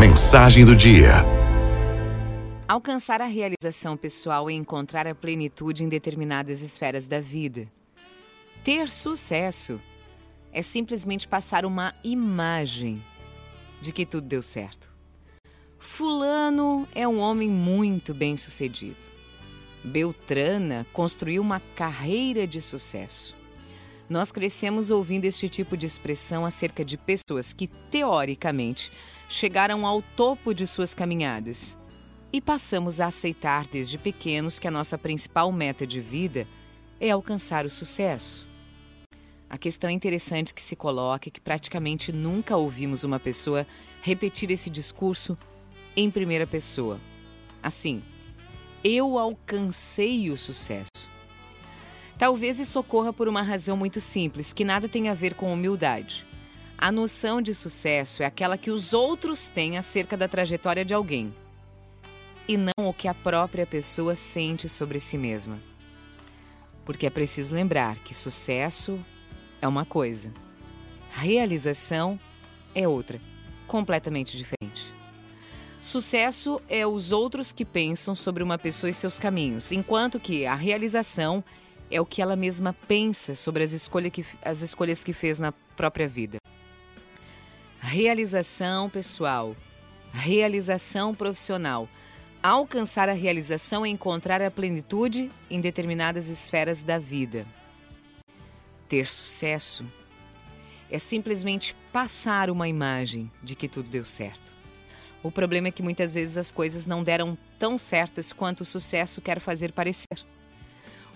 mensagem do dia. Alcançar a realização pessoal e encontrar a plenitude em determinadas esferas da vida. Ter sucesso é simplesmente passar uma imagem de que tudo deu certo. Fulano é um homem muito bem sucedido. Beltrana construiu uma carreira de sucesso. Nós crescemos ouvindo este tipo de expressão acerca de pessoas que, teoricamente, chegaram ao topo de suas caminhadas e passamos a aceitar desde pequenos que a nossa principal meta de vida é alcançar o sucesso. A questão interessante que se coloca é que praticamente nunca ouvimos uma pessoa repetir esse discurso em primeira pessoa. Assim, eu alcancei o sucesso. Talvez isso ocorra por uma razão muito simples, que nada tem a ver com humildade. A noção de sucesso é aquela que os outros têm acerca da trajetória de alguém, e não o que a própria pessoa sente sobre si mesma. Porque é preciso lembrar que sucesso é uma coisa, realização é outra, completamente diferente. Sucesso é os outros que pensam sobre uma pessoa e seus caminhos, enquanto que a realização é o que ela mesma pensa sobre as, escolha que, as escolhas que fez na própria vida. Realização pessoal, realização profissional. Alcançar a realização é encontrar a plenitude em determinadas esferas da vida. Ter sucesso é simplesmente passar uma imagem de que tudo deu certo. O problema é que muitas vezes as coisas não deram tão certas quanto o sucesso quer fazer parecer.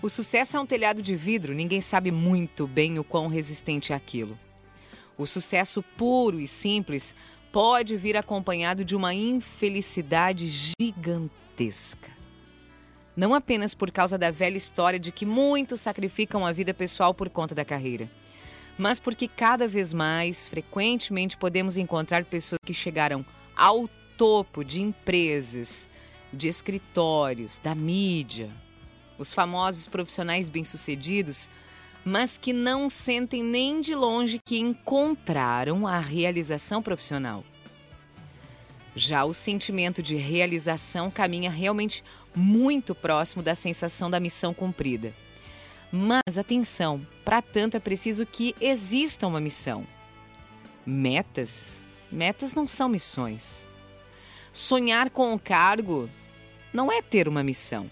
O sucesso é um telhado de vidro, ninguém sabe muito bem o quão resistente é aquilo. O sucesso puro e simples pode vir acompanhado de uma infelicidade gigantesca. Não apenas por causa da velha história de que muitos sacrificam a vida pessoal por conta da carreira, mas porque cada vez mais, frequentemente, podemos encontrar pessoas que chegaram ao topo de empresas, de escritórios, da mídia, os famosos profissionais bem-sucedidos, mas que não sentem nem de longe que encontraram a realização profissional. Já o sentimento de realização caminha realmente muito próximo da sensação da missão cumprida. Mas atenção, para tanto é preciso que exista uma missão. Metas? Metas não são missões. Sonhar com um cargo não é ter uma missão.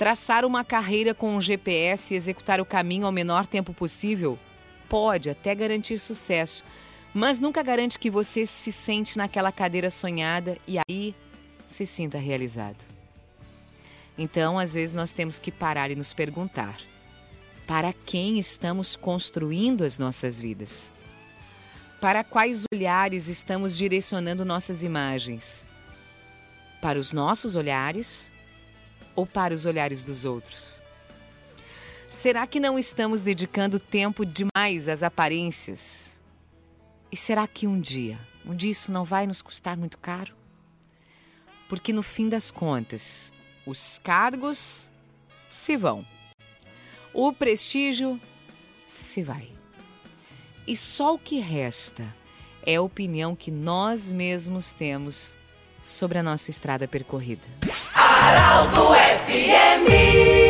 Traçar uma carreira com um GPS e executar o caminho ao menor tempo possível pode até garantir sucesso, mas nunca garante que você se sente naquela cadeira sonhada e aí se sinta realizado. Então, às vezes, nós temos que parar e nos perguntar: para quem estamos construindo as nossas vidas? Para quais olhares estamos direcionando nossas imagens? Para os nossos olhares ou para os olhares dos outros? Será que não estamos dedicando tempo demais às aparências? E será que um dia, um dia isso não vai nos custar muito caro? Porque no fim das contas, os cargos se vão, o prestígio se vai. E só o que resta é a opinião que nós mesmos temos sobre a nossa estrada percorrida. Araldo FMI